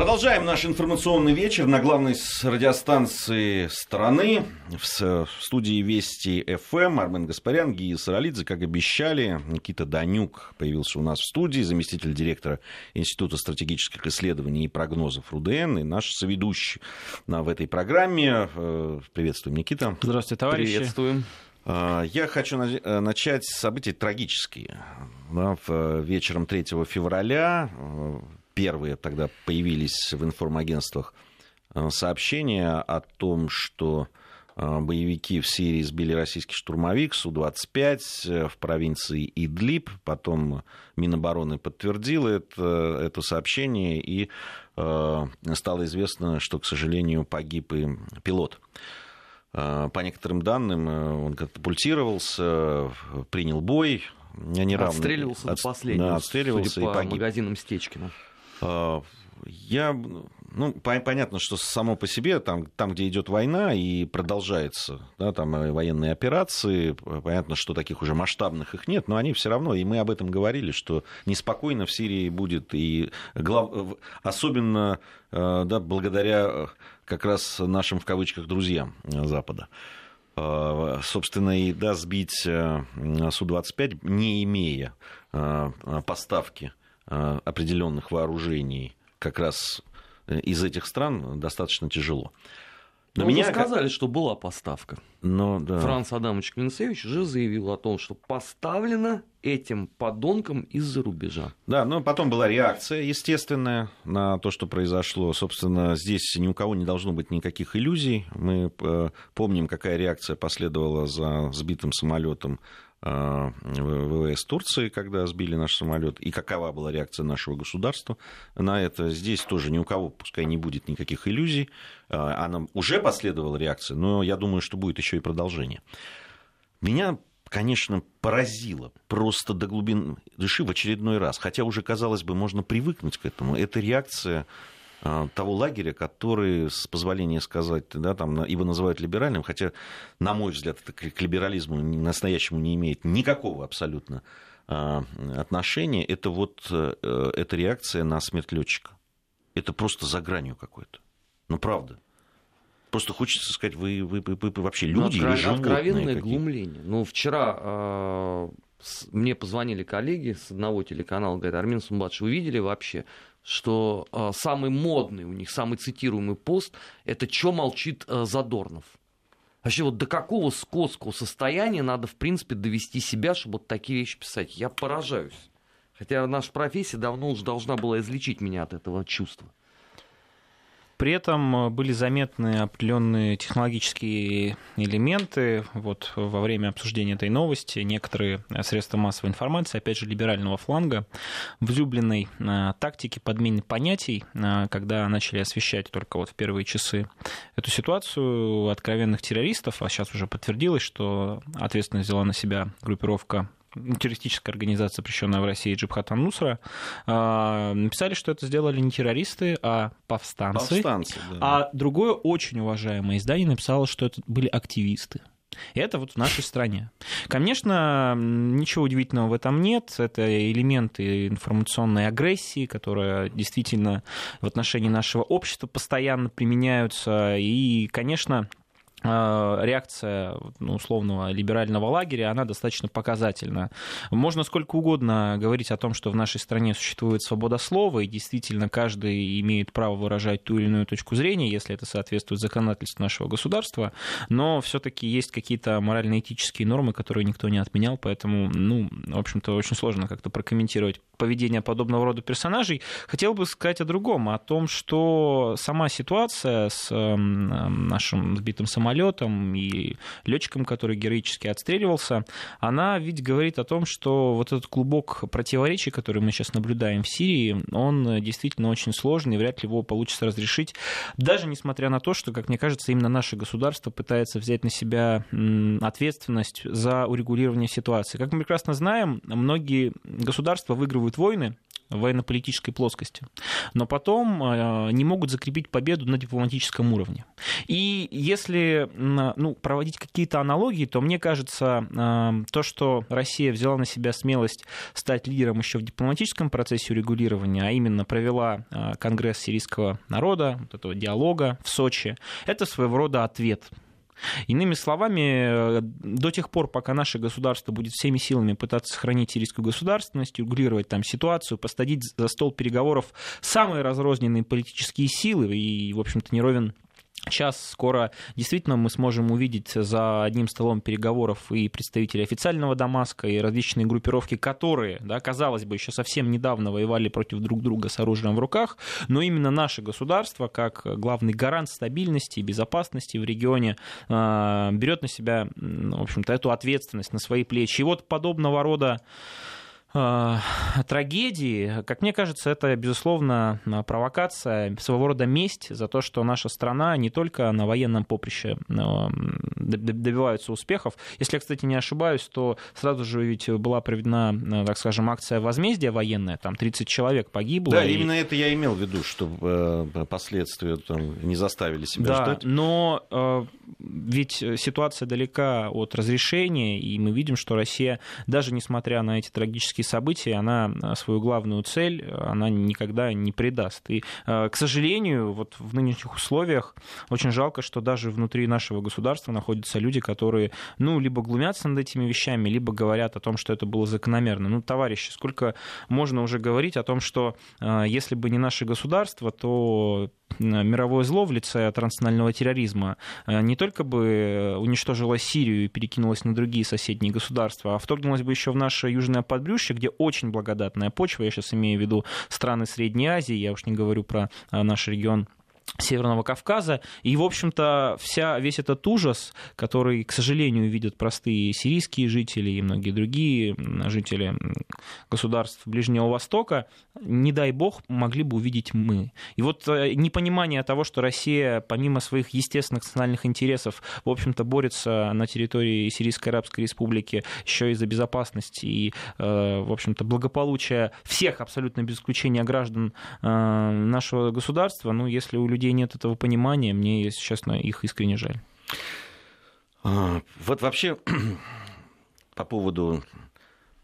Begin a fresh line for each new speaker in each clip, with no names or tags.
Продолжаем наш информационный вечер на главной радиостанции страны. В студии Вести ФМ Армен Гаспарян, Гия Саралидзе, как обещали. Никита Данюк появился у нас в студии, заместитель директора Института стратегических исследований и прогнозов РУДН, и наш соведущий в этой программе. Э, приветствуем, Никита.
Здравствуйте, товарищи.
Приветствуем. А, я хочу э, начать с событий трагические. Вечером 3 февраля э, первые тогда появились в информагентствах э, сообщения о том, что боевики в Сирии сбили российский штурмовик Су-25 в провинции Идлиб. Потом Минобороны подтвердила это, это сообщение, и э, стало известно, что, к сожалению, погиб и пилот. По некоторым данным, э, он катапультировался, принял бой.
Неравный. Отстреливался от, до последнего, да, отстреливался судя по и погиб. магазинам Стечкина.
А, я, ну, понятно, что само по себе, там, там где идет война и продолжается, да, там э, военные операции, понятно, что таких уже масштабных их нет, но они все равно, и мы об этом говорили, что неспокойно в Сирии будет, и глав... особенно э, да, благодаря как раз нашим, в кавычках, друзьям Запада. А, собственно, и да, сбить э, Су-25, не имея поставки определенных вооружений как раз э, из этих стран, достаточно тяжело.
Но ну, меня... сказали, что была поставка. Но, да. Франц Адамович Клинцевич уже заявил о том, что поставлена этим подонкам из-за рубежа.
Да, но потом была реакция естественная на то, что произошло. Собственно, здесь ни у кого не должно быть никаких иллюзий. Мы э, помним, какая реакция последовала за сбитым самолетом Э, ВВС Турции, когда сбили наш самолет, и какова была реакция нашего государства на это. Здесь тоже ни у кого, пускай не будет никаких иллюзий. Э, она уже последовала реакция, но я думаю, что будет еще и продолжение. Меня конечно, поразило просто до глубин души в очередной раз. Хотя уже, казалось бы, можно привыкнуть к этому. Это реакция того лагеря, который, с позволения сказать, да, там, его называют либеральным, хотя, на мой взгляд, это к либерализму настоящему не имеет никакого абсолютно а, отношения, это вот э, эта реакция на смерть летчика. Это просто за гранью какой-то. Ну, правда. Просто хочется сказать, вы, вы, вы, вы вообще ну, люди ну, откро... или животные?
Откровенное какие? глумление. Ну, вчера э, мне позвонили коллеги с одного телеканала, говорят, Армин Сумбадж, вы видели вообще, что э, самый модный у них, самый цитируемый пост – это «Чё молчит э, Задорнов?». Вообще вот до какого скотского состояния надо, в принципе, довести себя, чтобы вот такие вещи писать? Я поражаюсь. Хотя наша профессия давно уже должна была излечить меня от этого чувства.
При этом э, были заметны определенные технологические элементы. Вот во время обсуждения этой новости некоторые средства массовой информации, опять же, либерального фланга, в излюбленной э, тактике подмены понятий, э, когда начали освещать только вот в первые часы эту ситуацию откровенных террористов, а сейчас уже подтвердилось, что ответственность взяла на себя группировка террористическая организация, запрещенная в России Джибхат Нусра, а, написали, что это сделали не террористы, а повстанцы. повстанцы да. А другое очень уважаемое издание написало, что это были активисты. И это вот в нашей стране. Конечно, ничего удивительного в этом нет. Это элементы информационной агрессии, которая действительно в отношении нашего общества постоянно применяются. И, конечно, реакция ну, условного либерального лагеря, она достаточно показательна. Можно сколько угодно говорить о том, что в нашей стране существует свобода слова, и действительно каждый имеет право выражать ту или иную точку зрения, если это соответствует законодательству нашего государства, но все-таки есть какие-то морально-этические нормы, которые никто не отменял, поэтому, ну, в общем-то, очень сложно как-то прокомментировать поведение подобного рода персонажей. Хотел бы сказать о другом, о том, что сама ситуация с эм, нашим сбитым самолетом самолетом и летчиком, который героически отстреливался, она ведь говорит о том, что вот этот клубок противоречий, который мы сейчас наблюдаем в Сирии, он действительно очень сложный, вряд ли его получится разрешить, даже несмотря на то, что, как мне кажется, именно наше государство пытается взять на себя ответственность за урегулирование ситуации. Как мы прекрасно знаем, многие государства выигрывают войны, военно-политической плоскости, но потом э, не могут закрепить победу на дипломатическом уровне. И если ну, проводить какие-то аналогии, то мне кажется, э, то, что Россия взяла на себя смелость стать лидером еще в дипломатическом процессе урегулирования, а именно провела э, Конгресс сирийского народа, вот этого диалога в Сочи, это своего рода ответ Иными словами, до тех пор, пока наше государство будет всеми силами пытаться сохранить сирийскую государственность, регулировать там ситуацию, посадить за стол переговоров самые разрозненные политические силы и, в общем-то, неровен Сейчас скоро действительно мы сможем увидеть за одним столом переговоров и представителей официального Дамаска, и различные группировки, которые, да, казалось бы, еще совсем недавно воевали против друг друга с оружием в руках, но именно наше государство, как главный гарант стабильности и безопасности в регионе, а, берет на себя, в общем-то, эту ответственность на свои плечи. И вот подобного рода трагедии, как мне кажется, это, безусловно, провокация, своего рода месть за то, что наша страна не только на военном поприще э, добивается успехов. Если я, кстати, не ошибаюсь, то сразу же ведь была проведена, э, так скажем, акция возмездия военная, там 30 человек погибло.
Да, и... именно это я имел в виду, что последствия там не заставили себя
да,
ждать.
но ведь ситуация далека от разрешения, и мы видим, что Россия, даже несмотря на эти трагические события, она э, свою главную цель, э, она никогда не предаст. И, э, к сожалению, вот в нынешних условиях очень жалко, что даже внутри нашего государства находятся люди, которые, ну, либо глумятся над этими вещами, либо говорят о том, что это было закономерно. Ну, товарищи, сколько можно уже говорить о том, что если бы не наше государство, то мировое зло в лице транснационального терроризма э, не только бы уничтожило Сирию и перекинулось на другие соседние государства, а вторгнулось бы еще в наше южное подбрюшье, где очень благодатная почва, я сейчас имею в виду страны Средней Азии, я уж не говорю про э, наш регион Северного Кавказа. И, в общем-то, вся, весь этот ужас, который, к сожалению, видят простые сирийские жители и многие другие жители государств Ближнего Востока, не дай бог, могли бы увидеть мы. И вот э, непонимание того, что Россия, помимо своих естественных национальных интересов, в общем-то, борется на территории Сирийской Арабской Республики еще и за безопасность и, э, в общем-то, благополучие всех, абсолютно без исключения граждан э, нашего государства, ну, если у людей нет этого понимания, мне, если честно, их искренне жаль.
А, вот вообще по поводу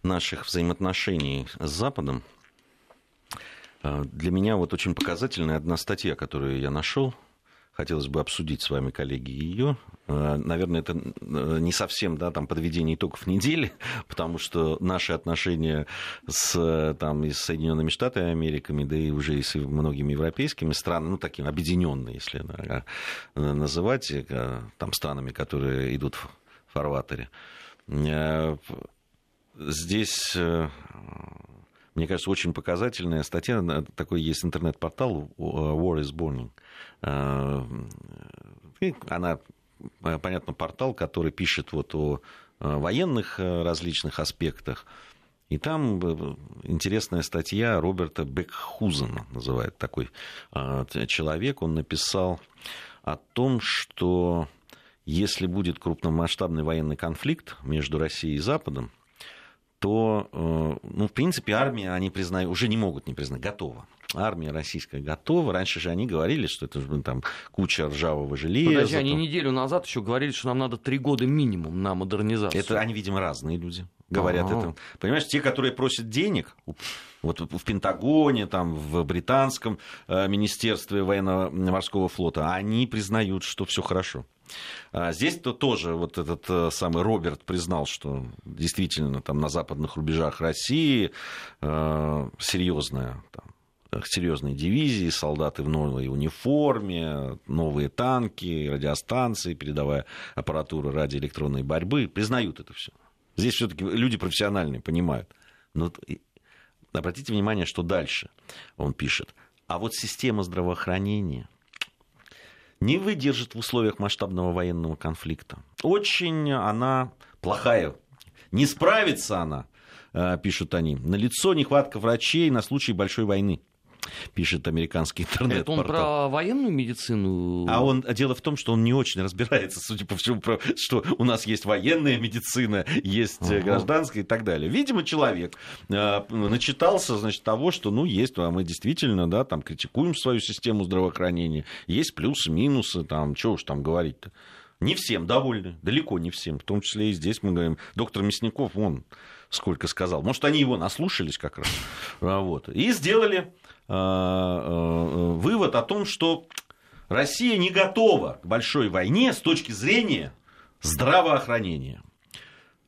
наших взаимоотношений с Западом, а, для меня вот очень показательная одна статья, которую я нашел хотелось бы обсудить с вами, коллеги, ее. Э, наверное, это э, не совсем да, там, подведение итогов недели, потому что наши отношения с, там, и с Соединенными Штатами Америки, да и уже и с многими европейскими странами, ну, такими объединенные, если да, называть, э, там, странами, которые идут в фарватере. Здесь мне кажется, очень показательная статья. Такой есть интернет-портал War is Burning. Э, она, э, понятно, портал, который пишет вот о э, военных различных аспектах. И там интересная статья Роберта Бекхузена, называет такой человек. Он написал о том, что если будет крупномасштабный военный конфликт между Россией и Западом, то, ну, в принципе, армия они признают, уже не могут не признать, готова армия российская готова. Раньше же они говорили, что это ну, там куча ржавого железа.
Подожди, они неделю назад еще говорили, что нам надо три года минимум на модернизацию.
Это они, видимо, разные люди говорят А-а-а. это. Понимаешь, те, которые просят денег, вот в Пентагоне, там, в британском э, министерстве военно-морского флота, они признают, что все хорошо. А здесь-то тоже вот этот э, самый Роберт признал, что действительно там на западных рубежах России э, серьезная там, серьезные дивизии, солдаты в новой униформе, новые танки, радиостанции, передовая аппаратура радиоэлектронной борьбы, признают это все. Здесь все-таки люди профессиональные, понимают. Но обратите внимание, что дальше он пишет. А вот система здравоохранения не выдержит в условиях масштабного военного конфликта. Очень она плохая. Не справится она, э, пишут они. На лицо нехватка врачей на случай большой войны. Пишет американский интернет.
Это он про военную медицину?
А он, дело в том, что он не очень разбирается, судя по всему, про, что у нас есть военная медицина, есть ага. гражданская и так далее. Видимо, человек э, начитался, значит, того, что, ну, есть, а мы действительно, да, там, критикуем свою систему здравоохранения, есть плюсы, минусы, там, что уж там говорить-то. Не всем довольны, далеко не всем, в том числе и здесь мы говорим, доктор Мясников, он сколько сказал. Может, они его наслушались как раз. Вот. И сделали э, э, вывод о том, что Россия не готова к большой войне с точки зрения здравоохранения.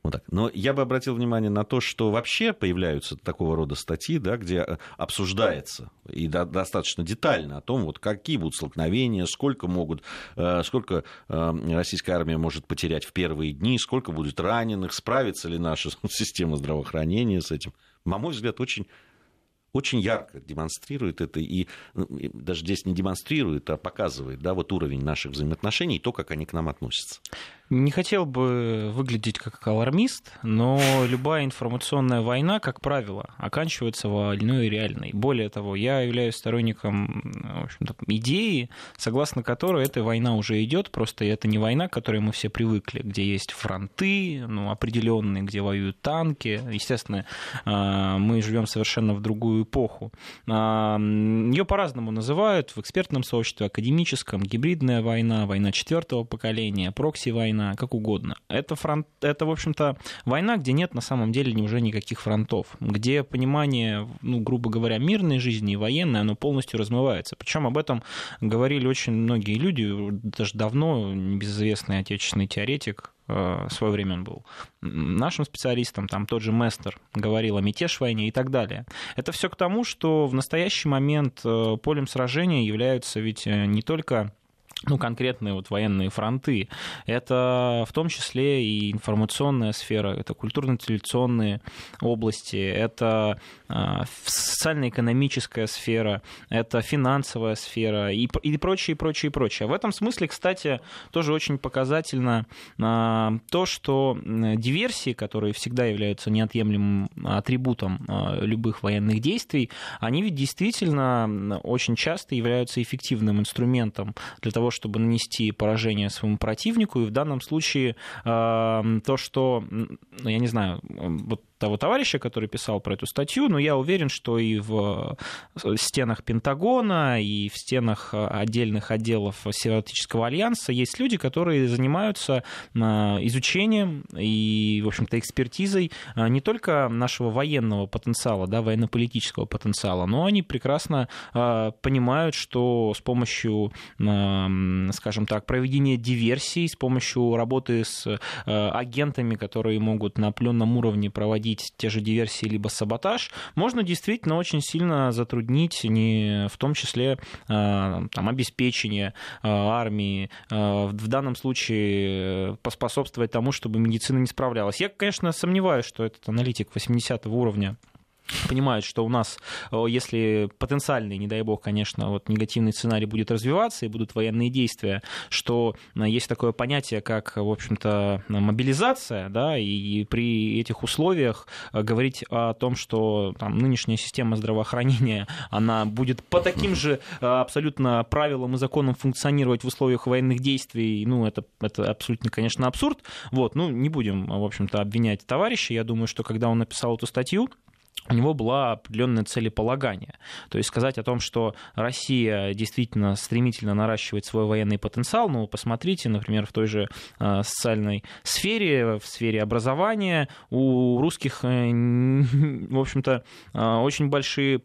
Вот так. Но я бы обратил внимание на то, что вообще появляются такого рода статьи, да, где э, обсуждается и до, достаточно детально о том, вот, какие будут столкновения, сколько, могут, э, сколько э, российская армия может потерять в первые дни, сколько будет раненых, справится ли наша система здравоохранения с этим. На мой взгляд, очень очень ярко демонстрирует это и, ну, и даже здесь не демонстрирует, а показывает да, вот уровень наших взаимоотношений и то, как они к нам относятся.
Не хотел бы выглядеть как алармист, но любая информационная война, как правило, оканчивается войной реальной. Более того, я являюсь сторонником в общем-то, идеи, согласно которой эта война уже идет, просто это не война, к которой мы все привыкли, где есть фронты ну, определенные, где воюют танки. Естественно, а, мы живем совершенно в другую эпоху. А, Ее по-разному называют в экспертном сообществе, академическом, гибридная война, война четвертого поколения, прокси-война война, как угодно. Это, фронт, это, в общем-то, война, где нет на самом деле уже никаких фронтов, где понимание, ну, грубо говоря, мирной жизни и военной, оно полностью размывается. Причем об этом говорили очень многие люди, даже давно небезызвестный отечественный теоретик, э, в свое время он был нашим специалистом, там тот же Местер говорил о мятеж войне и так далее. Это все к тому, что в настоящий момент э, полем сражения являются ведь э, не только ну, конкретные вот военные фронты. Это в том числе и информационная сфера, это культурно-интеллекционные области, это а, социально-экономическая сфера, это финансовая сфера и, и прочее, прочее, прочее. В этом смысле, кстати, тоже очень показательно а, то, что диверсии, которые всегда являются неотъемлемым атрибутом а, любых военных действий, они ведь действительно очень часто являются эффективным инструментом для того, чтобы нанести поражение своему противнику. И в данном случае э, то, что, ну, я не знаю, вот того товарища, который писал про эту статью, но я уверен, что и в э, стенах Пентагона, и в стенах э, отдельных отделов Североатлантического альянса есть люди, которые занимаются э, изучением и, в общем-то, экспертизой не только нашего военного потенциала, да, военно-политического потенциала, но они прекрасно понимают, что с помощью, скажем так, проведения диверсий, с помощью работы с агентами, которые могут на определенном уровне проводить проводить те же диверсии либо саботаж, можно действительно очень сильно затруднить, не, в том числе а, там, обеспечение а, армии, а, в данном случае поспособствовать тому, чтобы медицина не справлялась. Я, конечно, сомневаюсь, что этот аналитик 80 уровня понимают, что у нас, если потенциальный, не дай бог, конечно, вот негативный сценарий будет развиваться и будут военные действия, что э, есть такое понятие, как, в общем-то, мобилизация, да, и при этих условиях э, говорить о том, что там, нынешняя система здравоохранения, она будет по таким же э, абсолютно правилам и законам функционировать в условиях военных действий, ну, это, это абсолютно, конечно, абсурд. Вот, ну, не будем, в общем-то, обвинять товарища. Я думаю, что когда он написал эту статью, у него было определенное целеполагание. То есть сказать о том, что Россия действительно стремительно наращивает свой военный потенциал, ну, посмотрите, например, в той же э, социальной сфере, в сфере образования, у русских, э, в общем-то, э, очень большие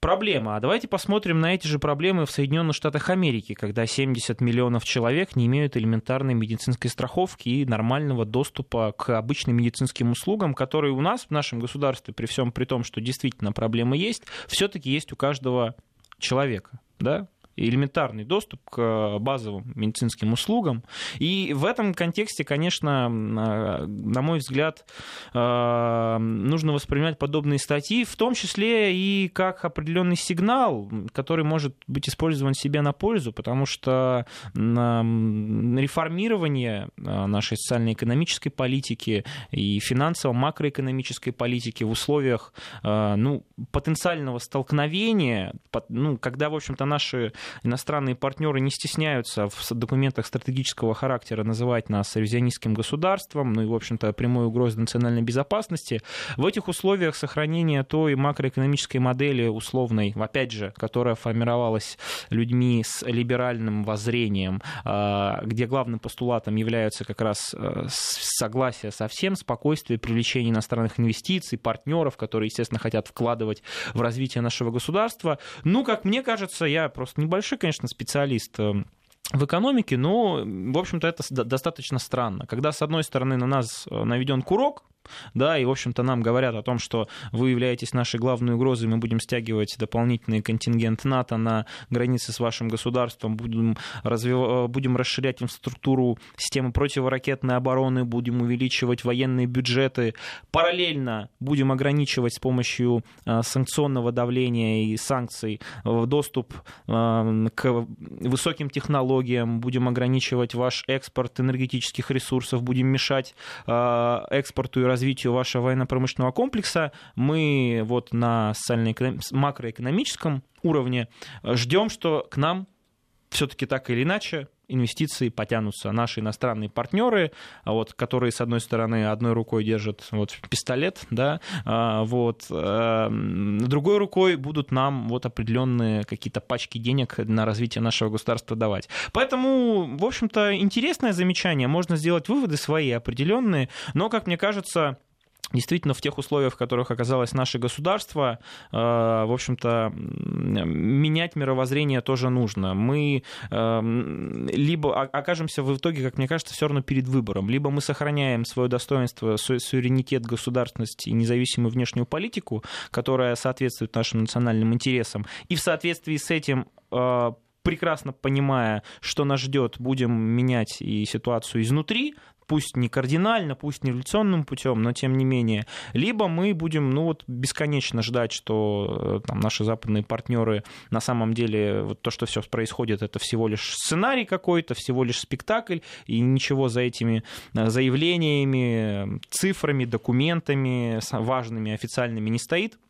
проблема. А давайте посмотрим на эти же проблемы в Соединенных Штатах Америки, когда 70 миллионов человек не имеют элементарной медицинской страховки и нормального доступа к обычным медицинским услугам, которые у нас в нашем государстве, при всем при том, что действительно проблемы есть, все-таки есть у каждого человека. Да? Элементарный доступ к базовым медицинским услугам. И в этом контексте, конечно, на мой взгляд, нужно воспринимать подобные статьи, в том числе и как определенный сигнал, который может быть использован себе на пользу, потому что реформирование нашей социально-экономической политики и финансово-макроэкономической политики в условиях ну, потенциального столкновения, ну, когда, в общем-то, наши иностранные партнеры не стесняются в документах стратегического характера называть нас ревизионистским государством, ну и, в общем-то, прямой угрозой национальной безопасности, в этих условиях сохранения той макроэкономической модели условной, опять же, которая формировалась людьми с либеральным воззрением, а, где главным постулатом являются как раз э, согласие со всем, спокойствие, привлечение иностранных инвестиций, партнеров, которые, естественно, хотят вкладывать в развитие нашего государства. Ну, как мне кажется, я просто небольшой, конечно, специалист э, в экономике, но, в общем-то, это достаточно странно. Когда, с одной стороны, на нас э, наведен курок, да, и, в общем-то, нам говорят о том, что вы являетесь нашей главной угрозой, мы будем стягивать дополнительный контингент НАТО на границе с вашим государством, будем, развив... Э, будем расширять инфраструктуру системы противоракетной обороны, будем увеличивать военные бюджеты, параллельно будем ограничивать с помощью э, санкционного давления и санкций э, доступ к высоким технологиям, будем ограничивать ваш экспорт энергетических ресурсов, будем мешать экспорту и развитию вашего военно-промышленного комплекса. Мы вот на макроэкономическом уровне ждем, что к нам все-таки так или иначе инвестиции потянутся. Наши иностранные партнеры, вот, которые, с одной стороны, одной рукой держат вот, пистолет, да, а, вот, а, другой рукой будут нам вот определенные какие-то пачки денег на развитие нашего государства давать. Поэтому, в общем-то, интересное замечание. Можно сделать выводы свои определенные, но, как мне кажется, действительно в тех условиях, в которых оказалось наше государство, э, в общем-то, менять мировоззрение тоже нужно. Мы э, либо окажемся в итоге, как мне кажется, все равно перед выбором. Либо мы сохраняем свое достоинство, суверенитет, государственность и независимую внешнюю политику, которая соответствует нашим национальным интересам, и в соответствии с этим э, прекрасно понимая, что нас ждет, будем менять и ситуацию изнутри, пусть не кардинально, пусть не революционным путем, но тем не менее. Либо мы будем ну, вот, бесконечно ждать, что э, там, наши западные партнеры на самом деле вот то, что все происходит, это всего лишь сценарий какой-то, всего лишь спектакль, и ничего за этими э, заявлениями, цифрами, документами важными, официальными не стоит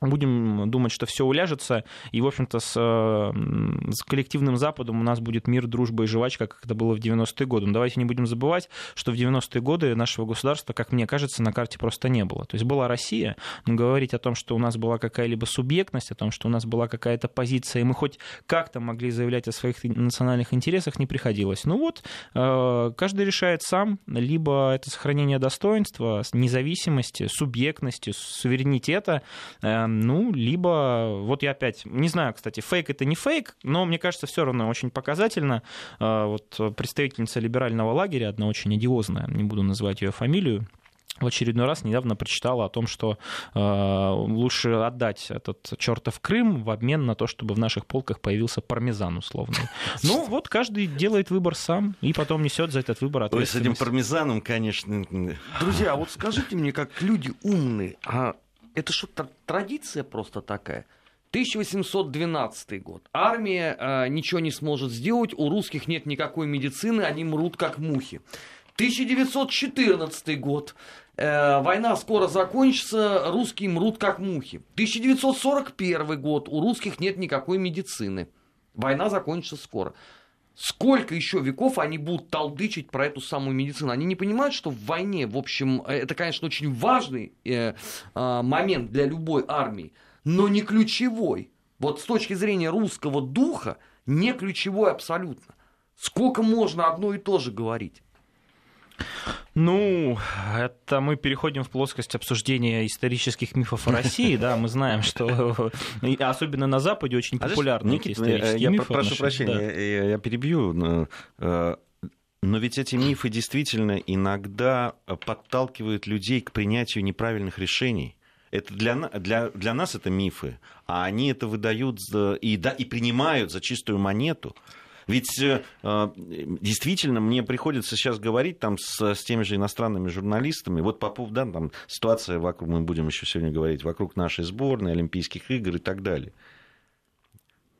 будем думать, что все уляжется, и, в общем-то, с, с коллективным Западом у нас будет мир, дружба и жвачка, как это было в 90-е годы. Но давайте не будем забывать, что в 90-е годы нашего государства, как мне кажется, на карте просто не было. То есть была Россия, но говорить о том, что у нас была какая-либо субъектность, о том, что у нас была какая-то позиция, и мы хоть как-то могли заявлять о своих национальных интересах, не приходилось. Ну вот, э, каждый решает сам, либо это сохранение достоинства, независимости, субъектности, суверенитета, э, ну, либо, вот я опять, не знаю, кстати, фейк это не фейк, но мне кажется, все равно очень показательно. А, вот представительница либерального лагеря, одна очень одиозная, не буду называть ее фамилию, в очередной раз недавно прочитала о том, что э, лучше отдать этот чертов Крым в обмен на то, чтобы в наших полках появился пармезан условный. Ну, вот каждый делает выбор сам и потом несет за этот выбор ответственность.
Ой, с этим пармезаном, конечно.
Друзья, а вот скажите мне, как люди умные, а это что, традиция просто такая? 1812 год. Армия э, ничего не сможет сделать, у русских нет никакой медицины, они мрут как мухи. 1914 год. Э, война скоро закончится, русские мрут как мухи. 1941 год. У русских нет никакой медицины. Война закончится скоро. Сколько еще веков они будут толдычить про эту самую медицину? Они не понимают, что в войне, в общем, э, это, конечно, очень важный э, э, момент для любой армии, но не ключевой. Вот с точки зрения русского духа, не ключевой абсолютно. Сколько можно одно и то же говорить?
Ну, это мы переходим в плоскость обсуждения исторических мифов о России, да, мы знаем, что особенно на Западе очень а популярны
Никита, исторические я мифы. прошу прощения, да. я, я перебью, но, э, но ведь эти мифы действительно иногда подталкивают людей к принятию неправильных решений. Это для, для, для нас это мифы, а они это выдают и, да, и принимают за чистую монету. Ведь э, действительно мне приходится сейчас говорить там с, с теми же иностранными журналистами, вот по поводу, да, там ситуация вокруг, мы будем еще сегодня говорить, вокруг нашей сборной, Олимпийских игр и так далее.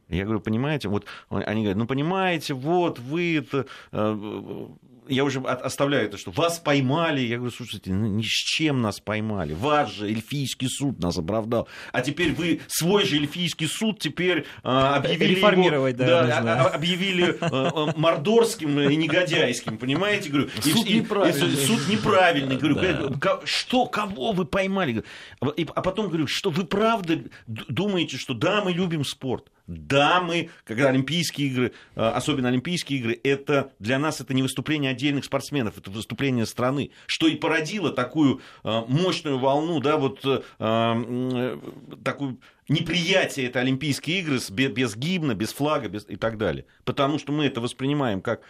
Я говорю, понимаете, вот они говорят, ну понимаете, вот вы это э, я уже оставляю это, что вас поймали. Я говорю, слушайте, ну, ни с чем нас поймали. Ваш же эльфийский суд нас оправдал. А теперь вы свой же эльфийский суд теперь а, объявили
Реформировать,
его, да, да, а, объявили а, мордорским и негодяйским, понимаете? Говорю,
суд и, неправильный.
И, суд неправильный. Говорю, да. что, кого вы поймали? А потом говорю, что вы правда думаете, что да, мы любим спорт. Да, мы, когда Олимпийские игры, особенно Олимпийские игры, это для нас это не выступление отдельных спортсменов, это выступление страны, что и породило такую э, мощную волну, да, вот э, э, такую неприятие этой Олимпийские игры без гимна, без флага без, и так далее. Потому что мы это воспринимаем как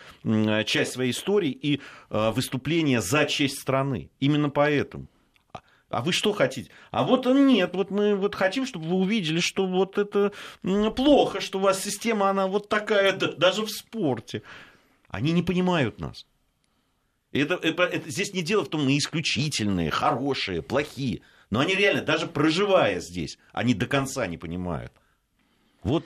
часть своей истории и выступление за честь страны. Именно поэтому. А вы что хотите? А вот нет, вот мы вот хотим, чтобы вы увидели, что вот это плохо, что у вас система, она вот такая, даже в спорте. Они не понимают нас. Это, это, это, здесь не дело в том, мы исключительные, хорошие, плохие. Но они реально, даже проживая здесь, они до конца не понимают. Вот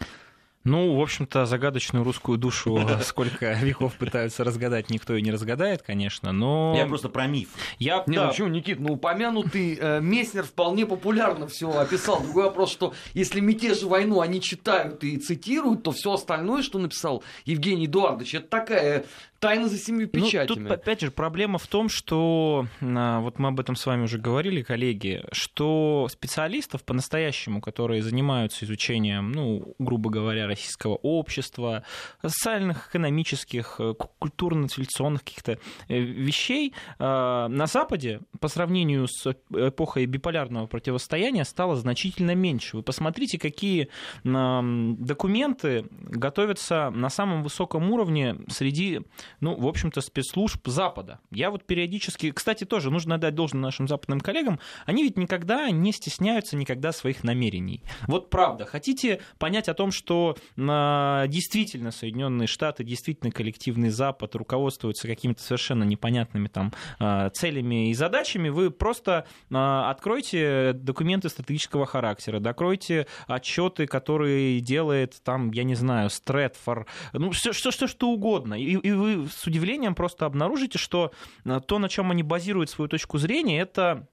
ну, в общем-то, загадочную русскую душу сколько веков пытаются разгадать, никто и не разгадает, конечно, но...
Я просто про миф.
Я... Не, ну да. ну почему, Никит, ну упомянутый э, Месснер вполне популярно все описал. Другой вопрос, что если мятеж и войну они читают и цитируют, то все остальное, что написал Евгений Эдуардович, это такая Тайна за семью печатями.
Ну, тут, опять же, проблема в том, что, а, вот мы об этом с вами уже говорили, коллеги, что специалистов по-настоящему, которые занимаются изучением, ну, грубо говоря, российского общества, социальных, экономических, э, культурно-цивилизационных каких-то э, вещей, а, на Западе по сравнению с эпохой биполярного противостояния стало значительно меньше. Вы посмотрите, какие документы готовятся на самом высоком уровне среди ну, в общем-то, спецслужб Запада. Я вот периодически, кстати, тоже нужно отдать должное нашим западным коллегам, они ведь никогда не стесняются никогда своих намерений. Вот правда, хотите понять о том, что а, действительно Соединенные Штаты, действительно коллективный Запад руководствуются какими-то совершенно непонятными там а, целями и задачами, вы просто а, откройте документы стратегического характера, докройте отчеты, которые делает там, я не знаю, Стрэдфор, ну, все, что, что, что угодно, и, и вы с удивлением просто обнаружите, что э, то, на чем они базируют свою точку зрения, это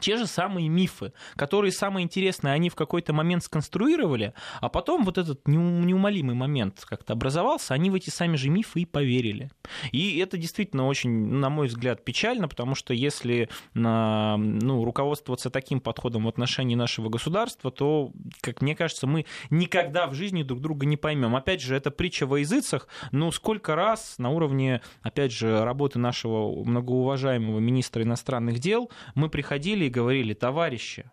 те же самые мифы, которые самые интересные, они в какой-то момент сконструировали, а потом вот этот неумолимый момент как-то образовался, они в эти сами же мифы и поверили. И это действительно очень, на мой взгляд, печально, потому что если ну, руководствоваться таким подходом в отношении нашего государства, то, как мне кажется, мы никогда в жизни друг друга не поймем. Опять же, это притча во языцах, ну сколько раз на уровне, опять же, работы нашего многоуважаемого министра иностранных дел мы приходили и говорили, товарищи,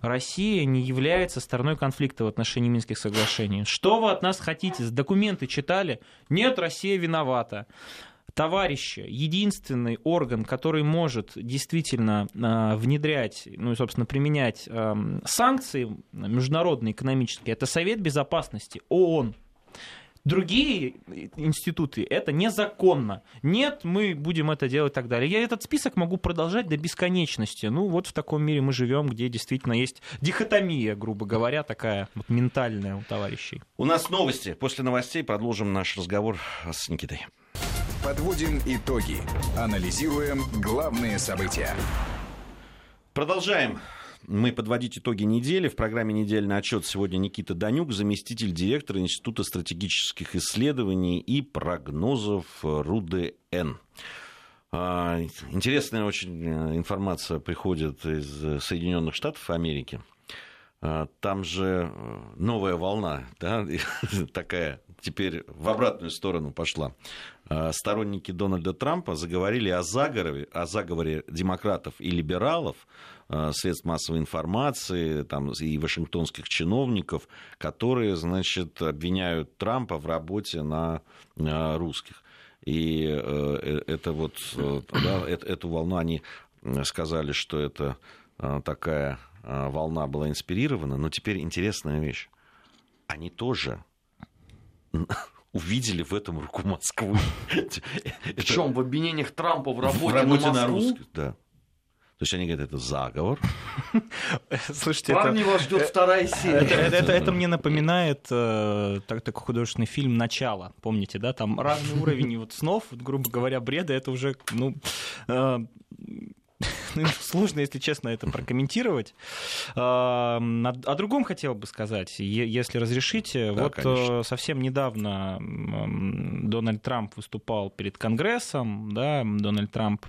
Россия не является стороной конфликта в отношении Минских соглашений. Что вы от нас хотите? Документы читали? Нет, Россия виновата. Товарищи, единственный орган, который может действительно э, внедрять, ну и, собственно, применять э, санкции международные экономические, это Совет Безопасности, ООН. Другие институты это незаконно. Нет, мы будем это делать и так далее. Я этот список могу продолжать до бесконечности. Ну, вот в таком мире мы живем, где действительно есть дихотомия, грубо говоря, такая вот ментальная у товарищей.
У нас новости. После новостей продолжим наш разговор с Никитой.
Подводим итоги. Анализируем главные события.
Продолжаем мы подводить итоги недели. В программе «Недельный отчет» сегодня Никита Данюк, заместитель директора Института стратегических исследований и прогнозов РУДН. А, интересная очень э, информация приходит из Соединенных Штатов Америки. А, там же э, новая волна, да, такая теперь в обратную сторону пошла. А, сторонники Дональда Трампа заговорили о заговоре, о заговоре демократов и либералов средств массовой информации там, и вашингтонских чиновников, которые, значит, обвиняют Трампа в работе на русских. И э, это вот, э, да, эту волну они сказали, что это такая волна была инспирирована, но теперь интересная вещь. Они тоже увидели в этом руку Москвы.
Причем в обвинениях Трампа в работе, в работе на, на русских.
Да. То есть они говорят, это заговор.
Слушайте, Парни, это, вас ждет вторая серия.
Это, это, это, это мне напоминает э, так, такой художественный фильм «Начало». Помните, да? Там разный уровень вот снов, вот, грубо говоря, бреда. Это уже, ну, э, ну, сложно, если честно, это прокомментировать. А, о другом хотел бы сказать, если разрешите. Да, вот конечно. Э, совсем недавно Дональд Трамп выступал перед Конгрессом, да, Дональд Трамп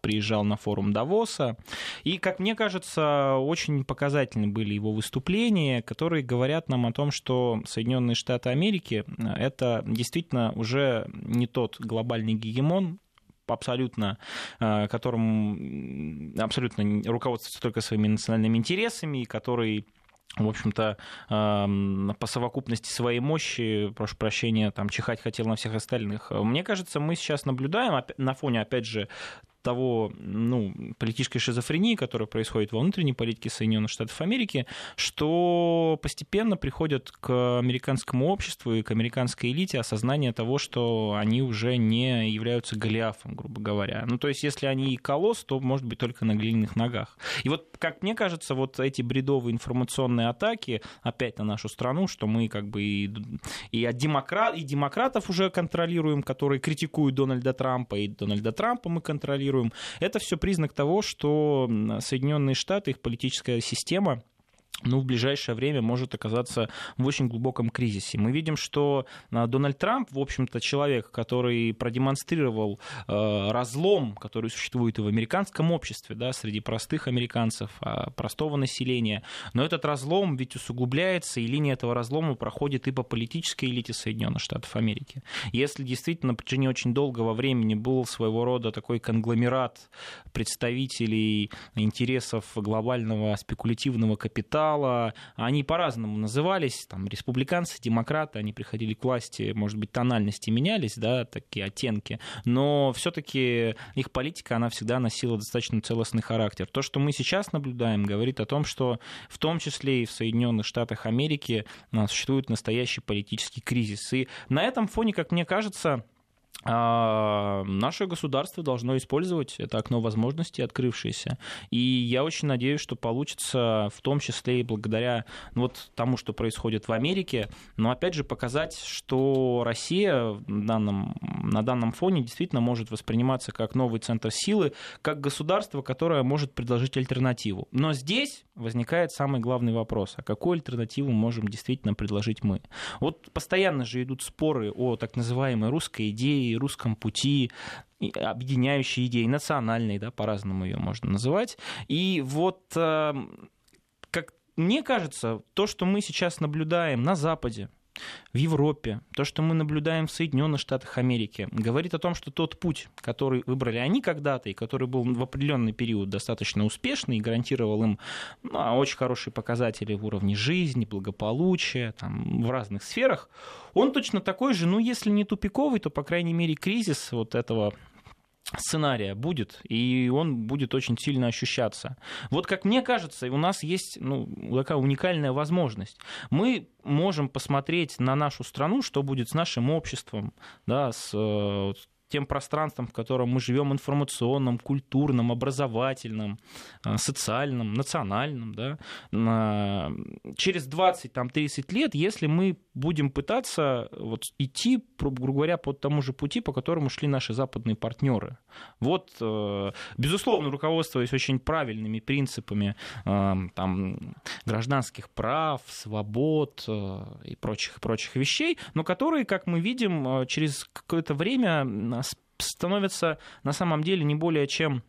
приезжал на форум Давоса. И, как мне кажется, очень показательны были его выступления, которые говорят нам о том, что Соединенные Штаты Америки — это действительно уже не тот глобальный гегемон, абсолютно, э, которым абсолютно руководствуется только своими национальными интересами, и который в общем-то, эм, по совокупности своей мощи, прошу прощения, там, чихать хотел на всех остальных. Мне кажется, мы сейчас наблюдаем на фоне, опять же, того ну, политической шизофрении, которая происходит во внутренней политике Соединенных Штатов Америки, что постепенно приходят к американскому обществу и к американской элите осознание того, что они уже не являются Голиафом, грубо говоря. Ну, то есть, если они и колосс, то, может быть, только на глиняных ногах. И вот, как мне кажется, вот эти бредовые информационные атаки опять на нашу страну, что мы как бы и, и, от демократ, и демократов уже контролируем, которые критикуют Дональда Трампа, и Дональда Трампа мы контролируем, контролируем. Это все признак того, что Соединенные Штаты, их политическая система ну, в ближайшее время может оказаться в очень глубоком кризисе. Мы видим, что а, Дональд Трамп, в общем-то, человек, который продемонстрировал э, разлом, который существует и в американском обществе, да, среди простых американцев, э, простого населения. Но этот разлом ведь усугубляется, и линия этого разлома проходит и по политической элите Соединенных Штатов Америки. Если действительно на протяжении очень долгого времени был своего рода такой конгломерат представителей интересов глобального спекулятивного капитала, капитала. Они по-разному назывались, там, республиканцы, демократы, они приходили к власти, может быть, тональности менялись, да, такие оттенки, но все-таки их политика, она всегда носила достаточно целостный характер. То, что мы сейчас наблюдаем, говорит о том, что в том числе и в Соединенных Штатах Америки а, существует настоящий политический кризис. И на этом фоне, как мне кажется, а, наше государство должно использовать это окно возможностей, открывшееся. И я очень надеюсь, что получится в том числе и благодаря ну, вот тому, что происходит в Америке, но опять же показать, что Россия на данном, на данном фоне действительно может восприниматься как новый центр силы, как государство, которое может предложить альтернативу. Но здесь возникает самый главный вопрос, а какую альтернативу можем действительно предложить мы? Вот постоянно же идут споры о так называемой русской идее, русском пути, объединяющей идеи, национальной, да, по-разному ее можно называть. И вот эм, как мне кажется, то, что мы сейчас наблюдаем на Западе, в Европе, то, что мы наблюдаем в Соединенных Штатах Америки, говорит о том, что тот путь, который выбрали они когда-то, и который был в определенный период достаточно успешный и гарантировал им ну, очень хорошие показатели в уровне жизни, благополучия, там, в разных сферах, он точно такой же, ну, если не тупиковый, то, по крайней мере, кризис вот этого сценария будет, и он будет очень сильно ощущаться. Вот как мне кажется, у нас есть ну, такая уникальная возможность. Мы можем посмотреть на нашу страну, что будет с нашим обществом, да, с э, тем пространством, в котором мы живем, информационным, культурным, образовательным, э, социальным, национальным, да, через 20-30 лет, если мы будем пытаться вот идти, грубо говоря, по тому же пути, по которому шли наши западные партнеры. Вот, э, безусловно, руководствуясь очень правильными принципами э, там, гражданских прав, свобод и прочих, прочих вещей, но которые, как мы видим, через какое-то время становятся на самом деле не более чем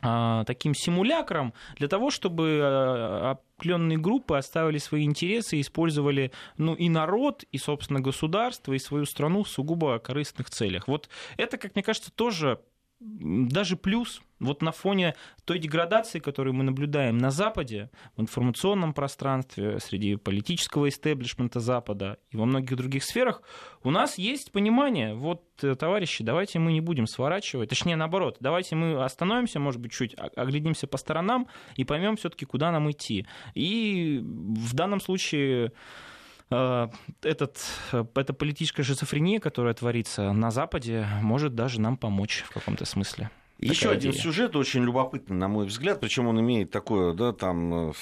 а, таким симулякром для того, чтобы а, определенные группы оставили свои интересы и использовали ну, и народ, и, собственно, государство, и свою страну в сугубо корыстных целях. Вот это, как мне кажется, тоже даже плюс. Вот на фоне той деградации, которую мы наблюдаем на Западе, в информационном пространстве, среди политического истеблишмента Запада и во многих других сферах, у нас есть понимание, вот, э, товарищи, давайте мы не будем сворачивать, точнее, наоборот, давайте мы остановимся, может быть, чуть оглядимся по сторонам и поймем все-таки, куда нам идти. И в данном случае этот, э, эта политическая шизофрения, которая творится на Западе, может даже нам помочь в каком-то смысле.
Еще один идея. сюжет очень любопытный, на мой взгляд, причем он имеет такое, да, там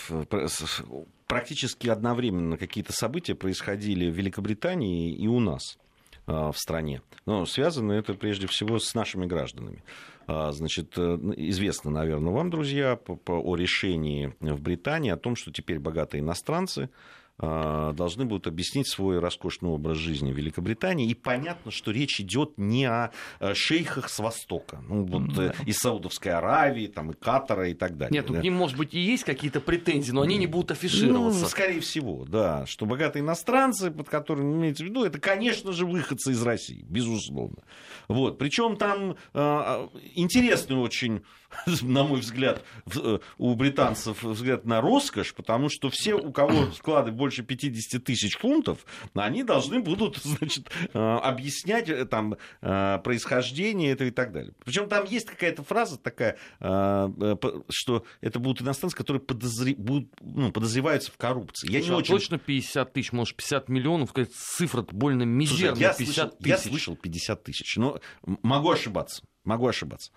практически одновременно какие-то события происходили в Великобритании и у нас в стране. Но связано это прежде всего с нашими гражданами. А, значит, э, известно, наверное, вам, друзья, о решении в Британии о том, что теперь богатые иностранцы должны будут объяснить свой роскошный образ жизни в Великобритании. И понятно, что речь идет не о э, шейхах с Востока, ну, вот да. Э, из Саудовской Аравии, там, и Катара и так далее.
Нет, да. к ним, может быть, и есть какие-то претензии, но они не будут афишироваться.
Ну, скорее всего, да. Что богатые иностранцы, под которыми имеется в виду, это, конечно же, выходцы из России, безусловно. Вот. Причем там э, интересный очень на мой взгляд, э, у британцев взгляд на роскошь, потому что все, у кого склады больше 50 тысяч фунтов, они должны будут, значит, э, объяснять э, там происхождение этого и так далее. Причем там есть какая-то фраза такая, что это будут иностранцы, которые подозр... будут, ну, подозреваются в коррупции.
Я не а очень... точно 50 тысяч, может, 50 миллионов, цифра больно мизерная, 50
слышал,
тысяч.
Я слышал 50 тысяч, но могу ошибаться. Могу ошибаться.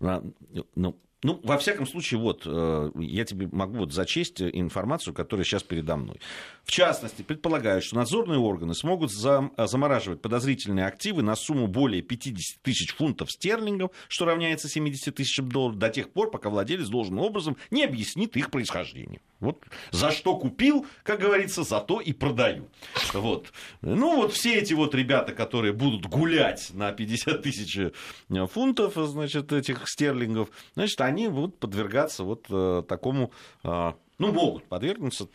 Ну, ну, во всяком случае, вот, э, я тебе могу вот зачесть информацию, которая сейчас передо мной. В частности, предполагают, что надзорные органы смогут замораживать подозрительные активы на сумму более 50 тысяч фунтов стерлингов, что равняется 70 тысячам долларов, до тех пор, пока владелец должным образом не объяснит их происхождение. Вот за что купил, как говорится, за то и продаю. Вот. Ну, вот все эти вот ребята, которые будут гулять на 50 тысяч э, фунтов, значит, этих стерлингов, значит, они будут подвергаться вот э, такому, э, ну, могут подвергнуться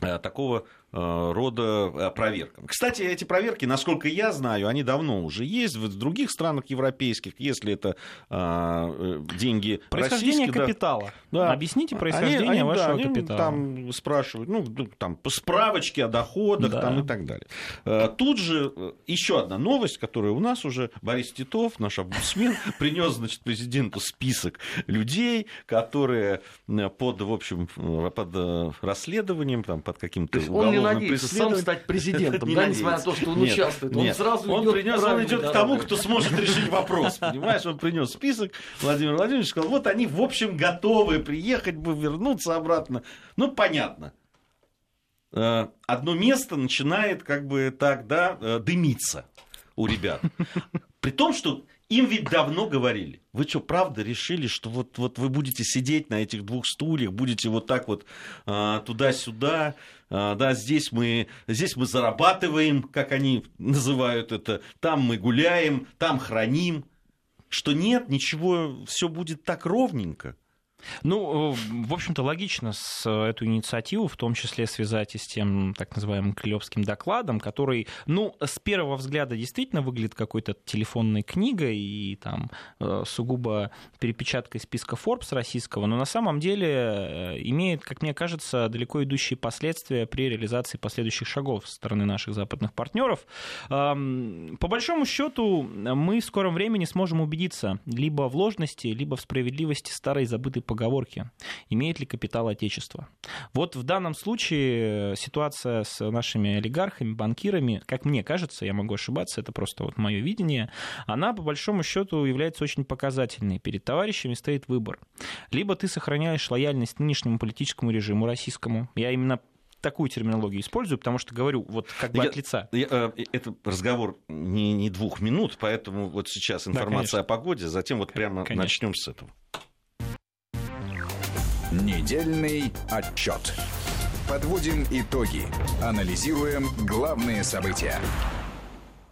э, такого рода э, проверкам. Кстати, эти проверки, насколько я знаю, они давно уже есть в других странах европейских, если это а, э, деньги
Происхождение капитала. Да. Объясните происхождение они, они, вашего
да,
капитала.
Там спрашивают, ну, там, справочки о доходах да. там, и так далее. Тут же еще одна новость, которая у нас уже Борис Титов, наш обусмен, принес, значит, президенту список людей, которые под, в общем, под расследованием, там, под каким-то
надеется сам стать президентом, да, несмотря на то, что он участвует.
Он сразу он идет, принес, он идет к тому, кто сможет решить вопрос. Понимаешь, он принес список, Владимир Владимирович сказал, вот они, в общем, готовы приехать бы, вернуться обратно. Ну, понятно. Э, одно место начинает как бы так, да, э, дымиться у ребят. При том, что им ведь давно говорили. Вы что, правда решили, что вот, вот вы будете сидеть на этих двух стульях, будете вот так вот а, туда-сюда, а, да, здесь мы, здесь мы зарабатываем, как они называют это, там мы гуляем, там храним, что нет, ничего, все будет так ровненько.
Ну, э, в общем-то, логично с э, эту инициативу, в том числе связать и с тем так называемым Клевским докладом, который, ну, с первого взгляда действительно выглядит какой-то телефонной книгой и там э, сугубо перепечаткой списка Forbes российского, но на самом деле имеет, как мне кажется, далеко идущие последствия при реализации последующих шагов со стороны наших западных партнеров. По большому счету, мы в скором времени сможем убедиться либо в ложности, либо в справедливости старой забытой поговорки. Имеет ли капитал Отечества? Вот в данном случае э, ситуация с нашими олигархами, банкирами, как мне кажется, я могу ошибаться, это просто вот мое видение, она по большому счету является очень показательной. Перед товарищами стоит выбор. Либо ты сохраняешь лояльность нынешнему политическому режиму российскому, я именно такую терминологию использую, потому что говорю вот как бы я, от лица.
Я, э, это разговор не, не двух минут, поэтому вот сейчас информация да, о погоде, затем вот прямо конечно. начнем с этого.
Недельный отчет. Подводим итоги. Анализируем главные события.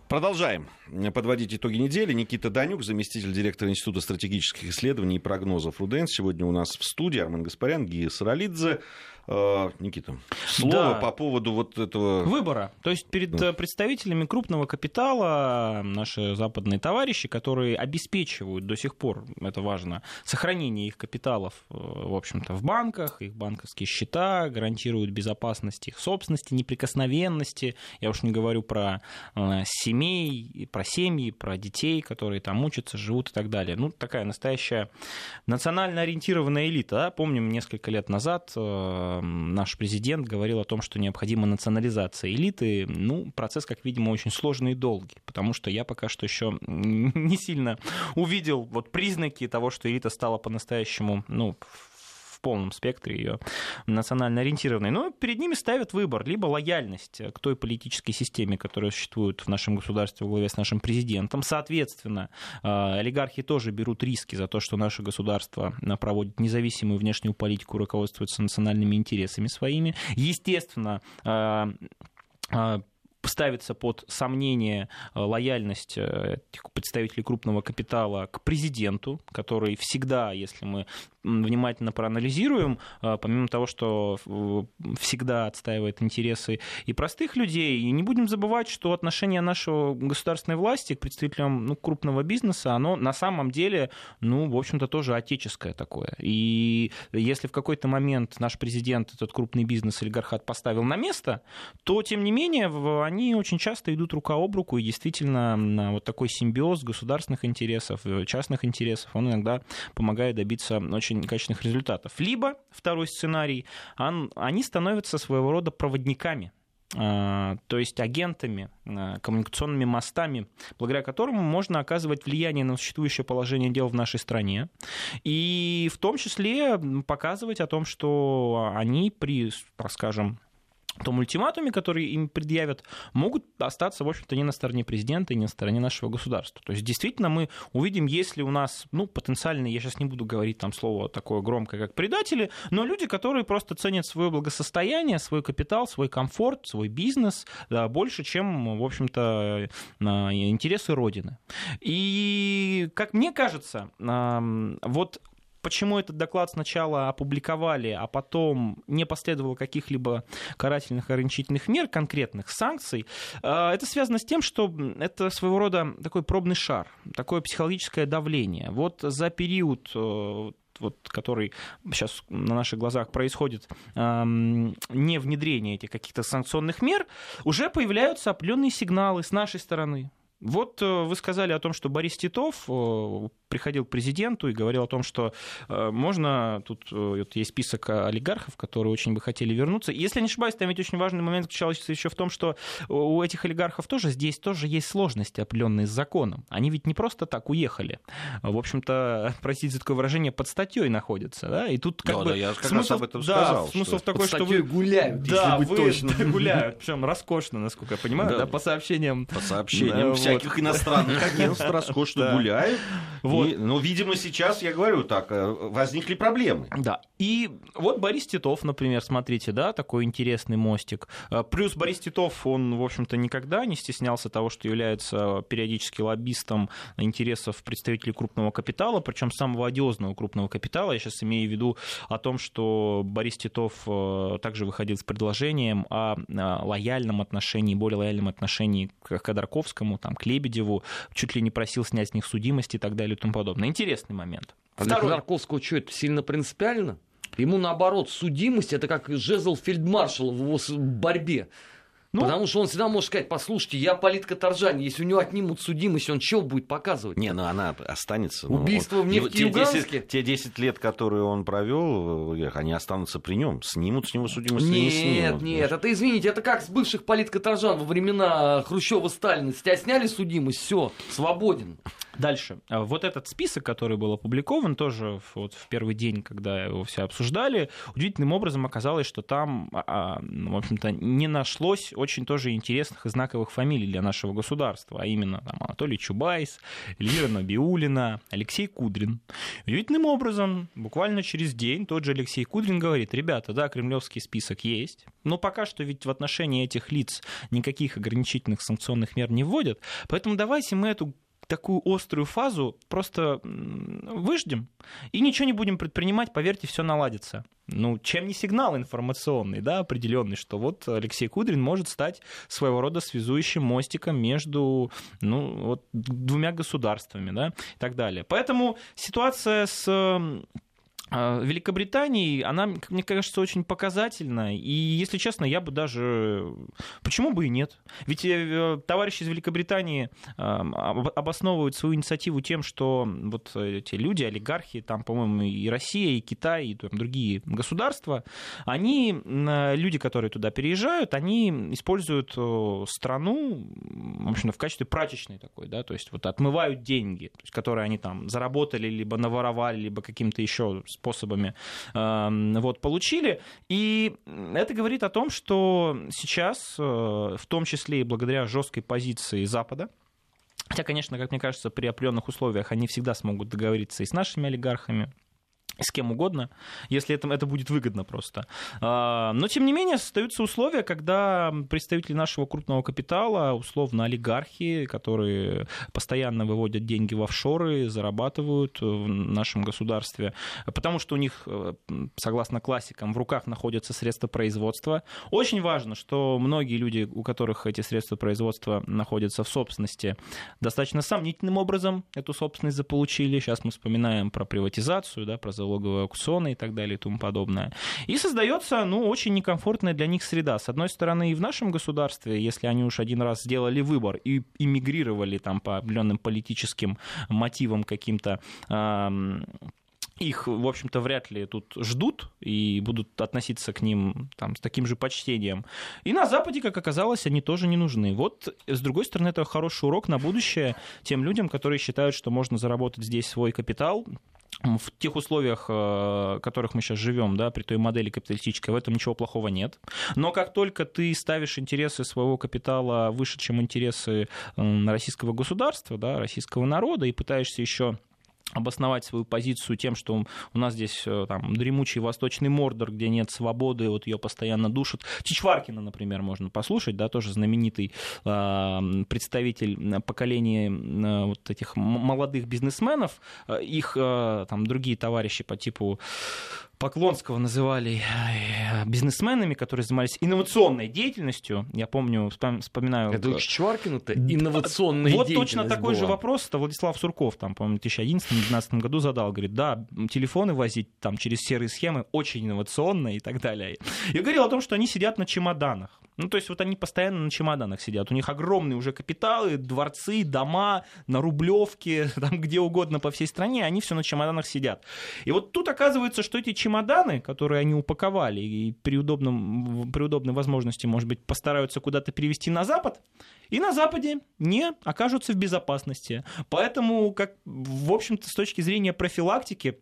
Продолжаем подводить итоги недели. Никита Данюк, заместитель директора Института стратегических исследований и прогнозов РУДЕНС. Сегодня у нас в студии Армен Гаспарян, Гия Саралидзе. А, Никита, слово да. по поводу вот этого...
Выбора. То есть перед да. представителями крупного капитала наши западные товарищи, которые обеспечивают до сих пор, это важно, сохранение их капиталов, э, в общем-то, в банках, их банковские счета, гарантируют безопасность их собственности, неприкосновенности. Я уж не говорю про э, семей, про семьи, про детей, которые там учатся, живут и так далее. Ну, такая настоящая национально ориентированная элита. Да? Помним, несколько лет назад э, наш президент говорил о том, что необходима национализация элиты. Ну, процесс, как видимо, очень сложный и долгий, потому что я пока что еще не сильно увидел вот признаки того, что элита стала по-настоящему, ну, полном спектре ее национально ориентированной. Но перед ними ставят выбор, либо лояльность к той политической системе, которая существует в нашем государстве во главе с нашим президентом. Соответственно, э, олигархи тоже берут риски за то, что наше государство э, проводит независимую внешнюю политику, руководствуется национальными интересами своими. Естественно, э, ставится под сомнение э, лояльность э, представителей крупного капитала к президенту, который всегда, если мы внимательно проанализируем, э, помимо того, что всегда отстаивает интересы и простых людей, и не будем забывать, что отношение нашего государственной власти к представителям ну, крупного бизнеса, оно на самом деле, ну, в общем-то, тоже отеческое такое. И если в какой-то момент наш президент этот крупный бизнес олигархат поставил на место, то, тем не менее, они очень часто идут рука об руку, и действительно вот такой симбиоз государственных интересов, э, частных интересов, он иногда помогает добиться очень качественных результатов. Либо, второй сценарий, он, они становятся своего рода проводниками а, то есть агентами, а, коммуникационными мостами, благодаря которым можно оказывать влияние на существующее положение дел в нашей стране, и в том числе показывать о том, что они при, скажем, том ультиматуме, который им предъявят, могут остаться, в общем-то, не на стороне президента и не на стороне нашего государства. То есть, действительно, мы увидим, если у нас, ну, потенциально, я сейчас не буду говорить там слово такое громкое, как предатели, но люди, которые просто ценят свое благосостояние, свой капитал, свой комфорт, свой бизнес да, больше, чем, в общем-то, интересы Родины. И, как мне кажется, вот почему этот доклад сначала опубликовали, а потом не последовало каких-либо карательных ограничительных мер, конкретных санкций, э, это связано с тем, что это своего рода такой пробный шар, такое психологическое давление. Вот за период э, вот, который сейчас на наших глазах происходит, эм, не внедрение этих каких-то санкционных мер, уже появляются определенные сигналы с нашей стороны. Вот э, вы сказали о том, что Борис Титов приходил к президенту и говорил о том, что э, можно, тут э, вот есть список олигархов, которые очень бы хотели вернуться. Если не ошибаюсь, там ведь очень важный момент заключался еще в том, что у этих олигархов тоже здесь тоже есть сложности определенные с законом. Они ведь не просто так уехали. В общем-то, простите за такое выражение, под статьей находятся. Да? И тут как
да,
бы...
Да, я как смысл, раз об этом да, сказал.
Смысл что такой,
под
что вы...
гуляют,
да, вы точно. гуляют. Причем роскошно, насколько я понимаю, да, да по сообщениям...
По сообщениям да, всяких иностранных агентств роскошно гуляют. Вот. И, ну, видимо, сейчас, я говорю так, э, возникли проблемы.
Да. И вот Борис Титов, например, смотрите, да, такой интересный мостик. Э, плюс Борис Титов, он, в общем-то, никогда не стеснялся того, что является периодически лоббистом интересов представителей крупного капитала, причем самого одиозного крупного капитала. Я сейчас имею в виду о том, что Борис Титов э, также выходил с предложением о лояльном отношении, более лояльном отношении к Ходорковскому, там, к Лебедеву, чуть ли не просил снять с них судимость и так далее и тому подобное интересный момент.
А Второй... для Ходорковского что, это сильно принципиально? Ему, наоборот, судимость – это как жезл фельдмаршала в его борьбе. Ну, Потому что он всегда может сказать, послушайте, я политкоторжан, если у него отнимут судимость, он чего будет показывать?
Не, ну она останется.
Убийство
ну,
в Нефтеюганске?
Те 10, те 10 лет, которые он провел, э, они останутся при нем. Снимут с него судимость
нет,
не снимут.
Нет, нет, это, извините, это как с бывших политкоторжан во времена Хрущева-Сталина. С тебя сняли судимость, все, свободен.
Дальше. А вот этот список, который был опубликован тоже вот в первый день, когда его все обсуждали, удивительным образом оказалось, что там, а, а, в общем-то, не нашлось очень тоже интересных и знаковых фамилий для нашего государства, а именно там, Анатолий Чубайс, Эльвира Набиулина, Алексей Кудрин. Удивительным образом, буквально через день тот же Алексей Кудрин говорит, ребята, да, кремлевский список есть, но пока что ведь в отношении этих лиц никаких ограничительных санкционных мер не вводят, поэтому давайте мы эту такую острую фазу просто выждем и ничего не будем предпринимать, поверьте, все наладится. Ну, чем не сигнал информационный, да, определенный, что вот Алексей Кудрин может стать своего рода связующим мостиком между, ну, вот двумя государствами, да, и так далее. Поэтому ситуация с Великобритании, она, мне кажется, очень показательна. И, если честно, я бы даже... Почему бы и нет? Ведь э, товарищи из Великобритании обосновывают свою инициативу тем, что вот эти люди, олигархи, там, по-моему, и Россия, и Китай, и там, другие государства, они, люди, которые туда переезжают, они используют страну, в общем в качестве прачечной такой, да, то есть вот отмывают деньги, которые они там заработали, либо наворовали, либо каким-то еще способами эм, вот, получили. И это говорит о том, что сейчас, э, в том числе и благодаря жесткой позиции Запада, Хотя, конечно, как мне кажется, при определенных условиях они всегда смогут договориться и с нашими олигархами, с кем угодно, если это, это будет выгодно просто. А, но, тем не менее, остаются условия, когда представители нашего крупного капитала, условно олигархи, которые постоянно выводят деньги в офшоры, зарабатывают в нашем государстве, потому что у них, э, согласно классикам, в руках находятся средства производства. Очень важно, что многие люди, у которых эти средства производства находятся в собственности, достаточно сомнительным образом эту собственность заполучили. Сейчас мы вспоминаем про приватизацию, да, про залоговые аукционы и так далее и тому подобное. И создается, ну, очень некомфортная для них среда. С одной стороны, и в нашем государстве, если они уж один раз сделали выбор и эмигрировали там по определенным политическим мотивам каким-то, их, в общем-то, вряд ли тут ждут и будут относиться к ним там, с таким же почтением. И на Западе, как оказалось, они тоже не нужны. Вот, с другой стороны, это хороший урок на будущее тем людям, которые считают, что можно заработать здесь свой капитал, в тех условиях, в э, которых мы сейчас живем, да, при той модели капиталистической, в этом ничего плохого нет. Но как только ты ставишь интересы своего капитала выше, чем интересы российского государства, да, российского народа, и пытаешься еще обосновать свою позицию тем, что у нас здесь э, там дремучий восточный Мордор, где нет свободы, вот ее постоянно душат. Чичваркина, например, можно послушать, да, тоже знаменитый э, представитель поколения э, вот этих молодых бизнесменов. Э, их э, там другие товарищи по типу Поклонского называли э, бизнесменами, которые занимались инновационной деятельностью. Я помню, вспоминаю...
Это у Чичваркина-то инновационная
Вот точно такой была. же вопрос это Владислав Сурков, там, по-моему, в 2011-2012 году задал. Говорит, да, телефоны возить там через серые схемы очень инновационно и так далее. И говорил о том, что они сидят на чемоданах. Ну, то есть вот они постоянно на чемоданах сидят. У них огромные уже капиталы, дворцы, дома, на Рублевке, там где угодно по всей стране, они все на чемоданах сидят. И вот тут оказывается, что эти чемоданы, которые они упаковали и при, удобном, при удобной возможности, может быть, постараются куда-то перевести на Запад, и на Западе не окажутся в безопасности. Поэтому, как, в общем-то, с точки зрения профилактики,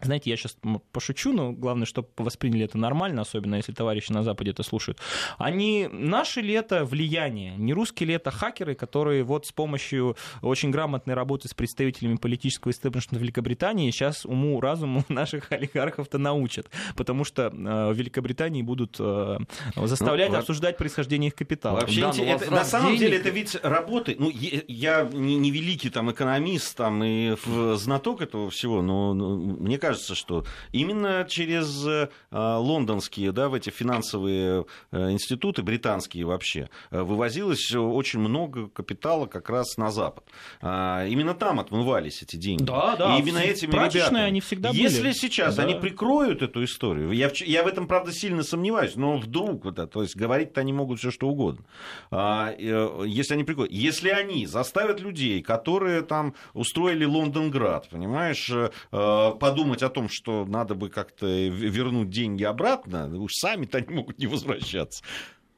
знаете, я сейчас пошучу, но главное, чтобы восприняли это нормально, особенно если товарищи на Западе это слушают. Они, наши ли это влияние, не русские ли это хакеры, которые вот с помощью очень грамотной работы с представителями политического истеблишмента Великобритании сейчас уму-разуму наших олигархов-то научат, потому что э, в Великобритании будут э, заставлять ну, обсуждать происхождение их капитала.
Вообще, да, ну, это, на самом денег... деле это ведь работы, ну, я не, не великий там экономист там, и знаток этого всего, но мне кажется, что именно через э, лондонские, да, в эти финансовые э, институты, британские вообще, э, вывозилось очень много капитала как раз на Запад. А, именно там отмывались эти деньги.
Да, да.
И именно этими ребятами.
они всегда были.
Если сейчас да. они прикроют эту историю, я, я в этом, правда, сильно сомневаюсь, но вдруг, вот, то есть говорить-то они могут все что угодно. А, если они прикроют, если они заставят людей, которые там устроили Лондонград, понимаешь, подумать думать о том, что надо бы как-то вернуть деньги обратно, уж сами-то они могут не возвращаться.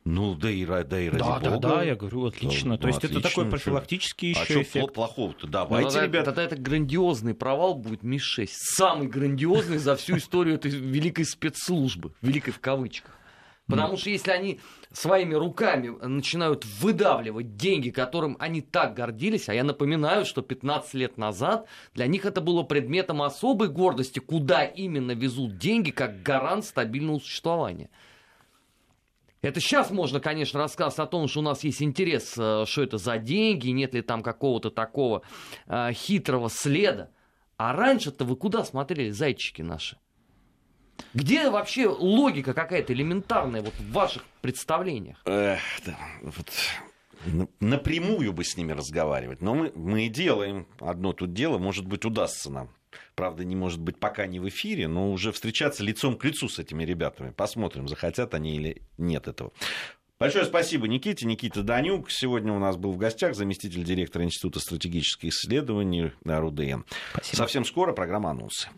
Ну, да и, да и ради
да,
бога.
Да, да, я говорю, отлично. Да, То ну, есть отлично, это такой профилактический еще а эффект.
плохого-то? Давайте, ну, ребята.
Тогда это грандиозный провал будет МИ-6. Самый грандиозный за всю историю этой великой спецслужбы. Великой в кавычках. Потому что если они своими руками начинают выдавливать деньги, которым они так гордились, а я напоминаю, что 15 лет назад для них это было предметом особой гордости, куда именно везут деньги как гарант стабильного существования. Это сейчас можно, конечно, рассказывать о том, что у нас есть интерес, э, что это за деньги, нет ли там какого-то такого э, хитрого следа. А раньше-то вы куда смотрели, зайчики наши? Где вообще логика какая-то элементарная вот в ваших представлениях?
Эх, да, вот напрямую бы с ними разговаривать. Но мы, мы и делаем одно тут дело, может быть, удастся нам. Правда, не может быть пока не в эфире, но уже встречаться лицом к лицу с этими ребятами. Посмотрим, захотят они или нет этого. Большое спасибо Никите. Никита Данюк. Сегодня у нас был в гостях заместитель директора Института стратегических исследований РУДН. Спасибо. Совсем скоро программа «Анонсы».